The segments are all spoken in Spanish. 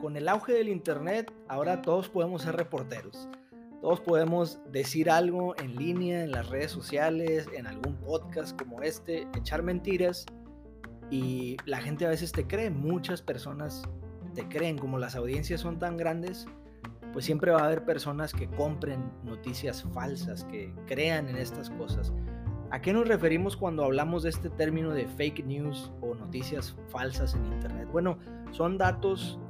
Con el auge del Internet, ahora todos podemos ser reporteros. Todos podemos decir algo en línea, en las redes sociales, en algún podcast como este, echar mentiras y la gente a veces te cree, muchas personas te creen, como las audiencias son tan grandes, pues siempre va a haber personas que compren noticias falsas, que crean en estas cosas. ¿A qué nos referimos cuando hablamos de este término de fake news o noticias falsas en Internet? Bueno, son datos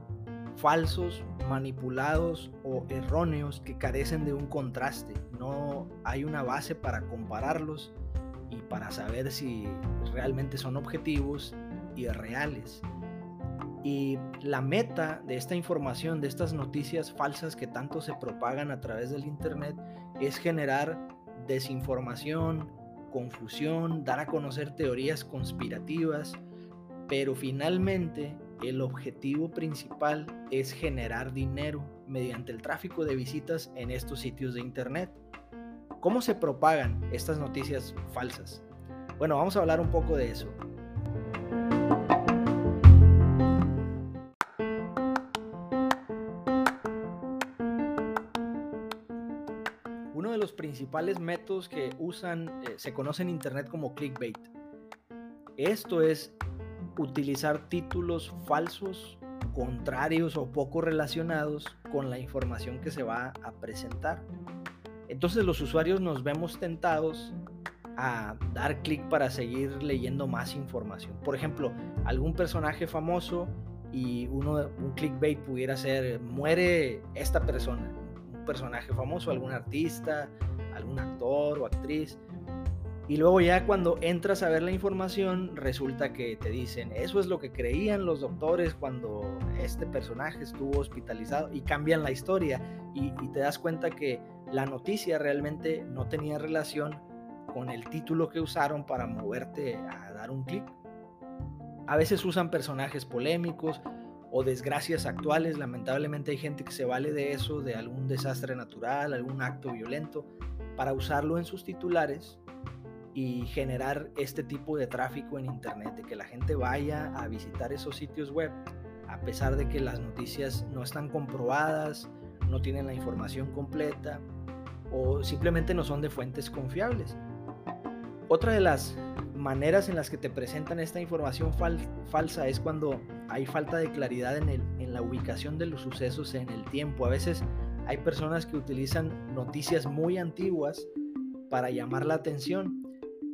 falsos, manipulados o erróneos que carecen de un contraste. No hay una base para compararlos y para saber si realmente son objetivos y reales. Y la meta de esta información, de estas noticias falsas que tanto se propagan a través del Internet, es generar desinformación, confusión, dar a conocer teorías conspirativas, pero finalmente el objetivo principal es generar dinero mediante el tráfico de visitas en estos sitios de Internet. ¿Cómo se propagan estas noticias falsas? Bueno, vamos a hablar un poco de eso. Principales métodos que usan, eh, se conoce en Internet como clickbait. Esto es utilizar títulos falsos, contrarios o poco relacionados con la información que se va a presentar. Entonces los usuarios nos vemos tentados a dar clic para seguir leyendo más información. Por ejemplo, algún personaje famoso y uno, un clickbait pudiera ser muere esta persona, personaje famoso, algún artista, algún actor o actriz. Y luego ya cuando entras a ver la información, resulta que te dicen, eso es lo que creían los doctores cuando este personaje estuvo hospitalizado y cambian la historia y, te das cuenta que la noticia realmente no tenía relación con el título que usaron para moverte a dar un clic. A veces usan personajes polémicos o desgracias actuales. Lamentablemente hay gente que se vale de eso, de algún desastre natural, algún acto violento, para usarlo en sus titulares y generar este tipo de tráfico en Internet, de que la gente vaya a visitar esos sitios web, a pesar de que las noticias no están comprobadas, no tienen la información completa o simplemente no son de fuentes confiables. Otra de las maneras en las que te presentan esta información falsa es cuando hay falta de claridad en, en la ubicación de los sucesos en el tiempo. A veces hay personas que utilizan noticias muy antiguas para llamar la atención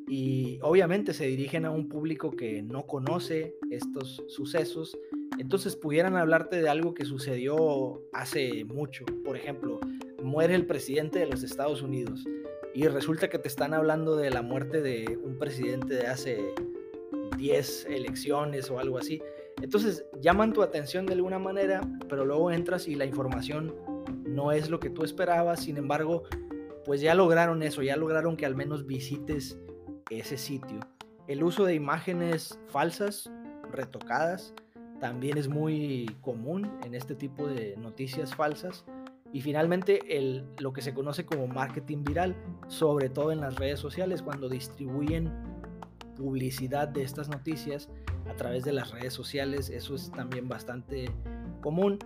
y obviamente se dirigen a un público que no conoce estos sucesos, entonces pudieran hablarte de algo que sucedió hace mucho. Por ejemplo, muere el presidente de los Estados Unidos y resulta que te están hablando de la muerte de un presidente de hace 10 elecciones o algo así. Entonces llaman tu atención de alguna manera, pero luego entras y la información no es lo que tú esperabas. Sin embargo, pues ya lograron eso, ya lograron que al menos visites ese sitio. El uso de imágenes falsas, retocadas, también es muy común en este tipo de noticias falsas. Y finalmente el, lo que se conoce como marketing viral, sobre todo en las redes sociales, cuando distribuyen publicidad de estas noticias a través de las redes sociales, eso es también bastante común.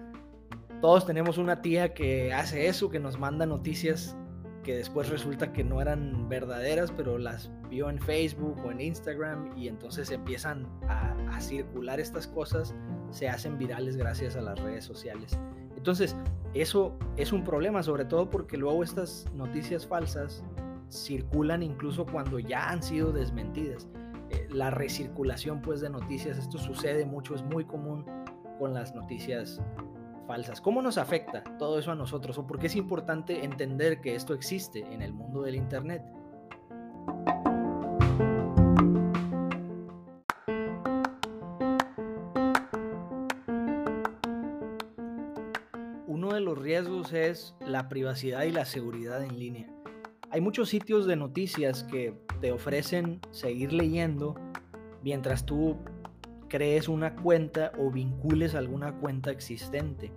Todos tenemos una tía que hace eso, que nos manda noticias que después resulta que no eran verdaderas, pero las vio en Facebook o en Instagram y entonces empiezan a, circular estas cosas, se hacen virales gracias a las redes sociales. Entonces, eso es un problema, sobre todo porque luego estas noticias falsas circulan incluso cuando ya han sido desmentidas. Eh, la recirculación pues de noticias, esto sucede mucho, es muy común con las noticias falsas. ¿Cómo nos afecta todo eso a nosotros? ¿O por qué es importante entender que esto existe en el mundo del Internet? Uno de los riesgos es la privacidad y la seguridad en línea. Hay muchos sitios de noticias que te ofrecen seguir leyendo mientras tú crees una cuenta o vincules alguna cuenta existente.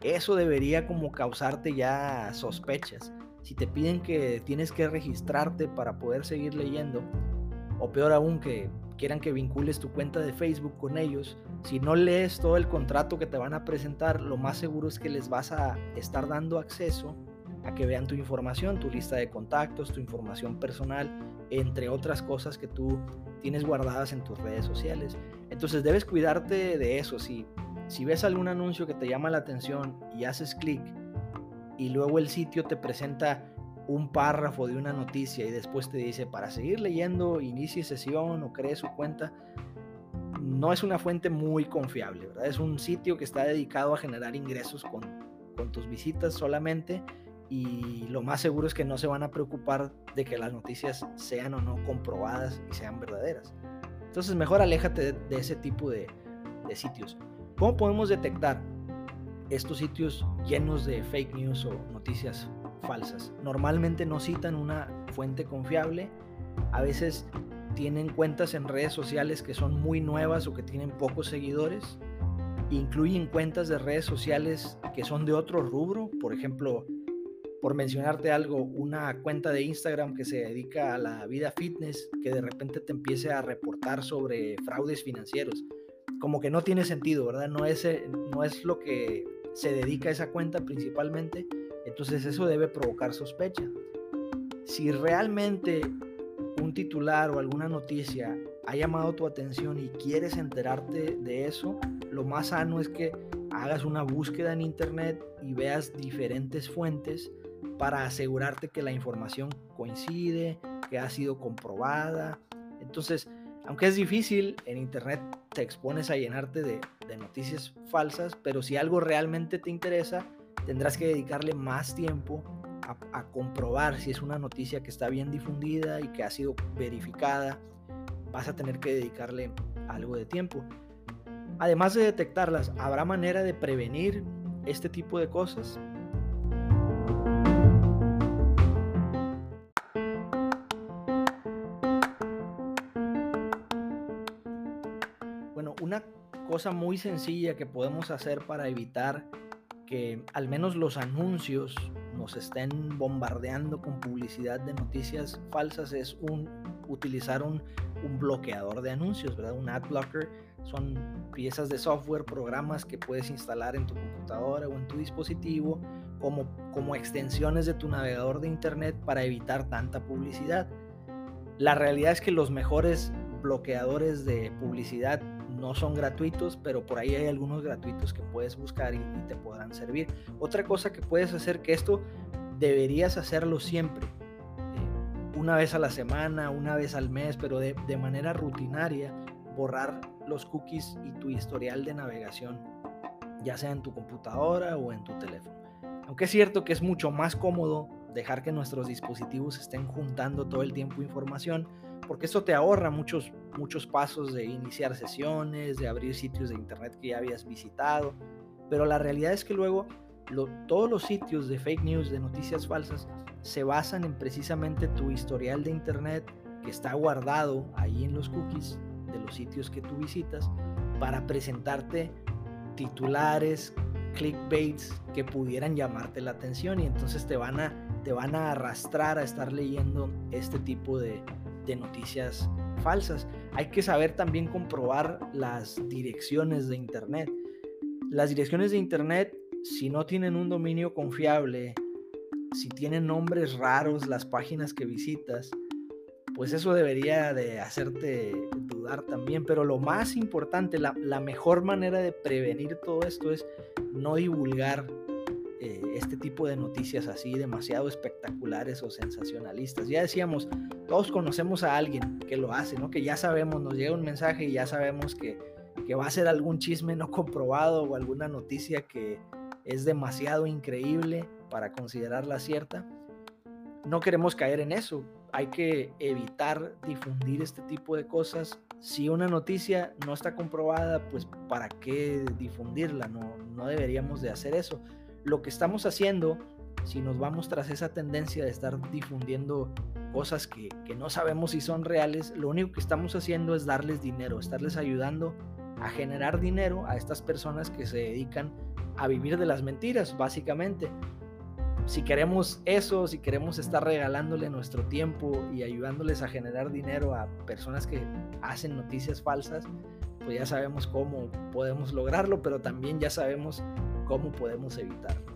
Eso debería como causarte ya sospechas. Si te piden que tienes que registrarte para poder seguir leyendo, o peor aún que quieran que vincules tu cuenta de Facebook con ellos, si no lees todo el contrato que te van a presentar, lo más seguro es que les vas a estar dando acceso a que vean tu información, tu lista de contactos, tu información personal, entre otras cosas que tú tienes guardadas en tus redes sociales. Entonces debes cuidarte de eso. Si, si ves algún anuncio que te llama la atención y haces clic y luego el sitio te presenta un párrafo de una noticia y después te dice para seguir leyendo, inicie sesión o cree su cuenta, no es una fuente muy confiable, ¿verdad? Es un sitio que está dedicado a generar ingresos con, con tus visitas solamente y lo más seguro es que no se van a preocupar de que las noticias sean o no comprobadas y sean verdaderas. Entonces mejor aléjate de, ese tipo de, de sitios. ¿Cómo podemos detectar estos sitios llenos de fake news o noticias falsas. Normalmente no citan una fuente confiable, a veces tienen cuentas en redes sociales que son muy nuevas o que tienen pocos seguidores, incluyen cuentas de redes sociales que son de otro rubro, por ejemplo, por mencionarte algo, una cuenta de Instagram que se dedica a la vida fitness, que de repente te empiece a reportar sobre fraudes financieros. Como que no tiene sentido, ¿verdad? No es, eh, no es lo que se dedica a esa cuenta principalmente entonces eso debe provocar sospecha. Si realmente un titular o alguna noticia ha llamado tu atención y quieres enterarte de eso, lo más sano es que hagas una búsqueda en internet y veas diferentes fuentes para asegurarte que la información coincide, que ha sido comprobada. Entonces, aunque es difícil, en internet te expones a llenarte de, noticias falsas, pero si algo realmente te interesa, tendrás que dedicarle más tiempo a, comprobar si es una noticia que está bien difundida y que ha sido verificada. Vas a tener que dedicarle algo de tiempo. Además de detectarlas, ¿habrá manera de prevenir este tipo de cosas? Cosa muy sencilla que podemos hacer para evitar que al menos los anuncios nos estén bombardeando con publicidad de noticias falsas es un, utilizar un, bloqueador de anuncios, ¿verdad? Un ad blocker son piezas de software, programas que puedes instalar en tu computadora o en tu dispositivo como, como extensiones de tu navegador de internet para evitar tanta publicidad. La realidad es que los mejores bloqueadores de publicidad no son gratuitos, pero por ahí hay algunos gratuitos que puedes buscar y, te podrán servir. Otra cosa que puedes hacer, que esto deberías hacerlo siempre, eh, una vez a la semana, una vez al mes, pero de, de manera rutinaria, borrar los cookies y tu historial de navegación, ya sea en tu computadora o en tu teléfono. Aunque es cierto que es mucho más cómodo dejar que nuestros dispositivos estén juntando todo el tiempo información, porque eso te ahorra muchos, muchos pasos de iniciar sesiones, de abrir sitios de internet que ya habías visitado, pero la realidad es que luego todos los sitios de fake news, de noticias falsas, se basan en precisamente tu historial de internet que está guardado ahí en los cookies de los sitios que tú visitas para presentarte titulares, clickbaits que pudieran llamarte la atención y entonces te van a, te van a arrastrar a estar leyendo este tipo de, de noticias falsas. Hay que saber también comprobar las direcciones de Internet. Las direcciones de Internet, si no tienen un dominio confiable, si tienen nombres raros las páginas que visitas, pues eso debería de hacerte dudar también. Pero lo más importante, la, la mejor manera de prevenir todo esto es no divulgar eh, este tipo de noticias así demasiado espectaculares o sensacionalistas. Ya decíamos, todos conocemos a alguien que lo hace, ¿no? Que ya sabemos, nos llega un mensaje y ya sabemos que, que va a ser algún chisme no comprobado o alguna noticia que es demasiado increíble para considerarla cierta. No queremos caer en eso. Hay que evitar difundir este tipo de cosas. Si una noticia no está comprobada, pues ¿para qué difundirla? No, no deberíamos de hacer eso lo que estamos haciendo, si nos vamos tras esa tendencia de estar difundiendo cosas que, no sabemos si son reales, lo único que estamos haciendo es darles dinero, estarles ayudando a generar dinero a estas personas que se dedican a vivir de las mentiras, básicamente. si queremos eso, si queremos estar regalándole nuestro tiempo y ayudándoles a generar dinero a personas que hacen noticias falsas, pues ya sabemos cómo podemos lograrlo, pero también ya sabemos cómo podemos evitarlo.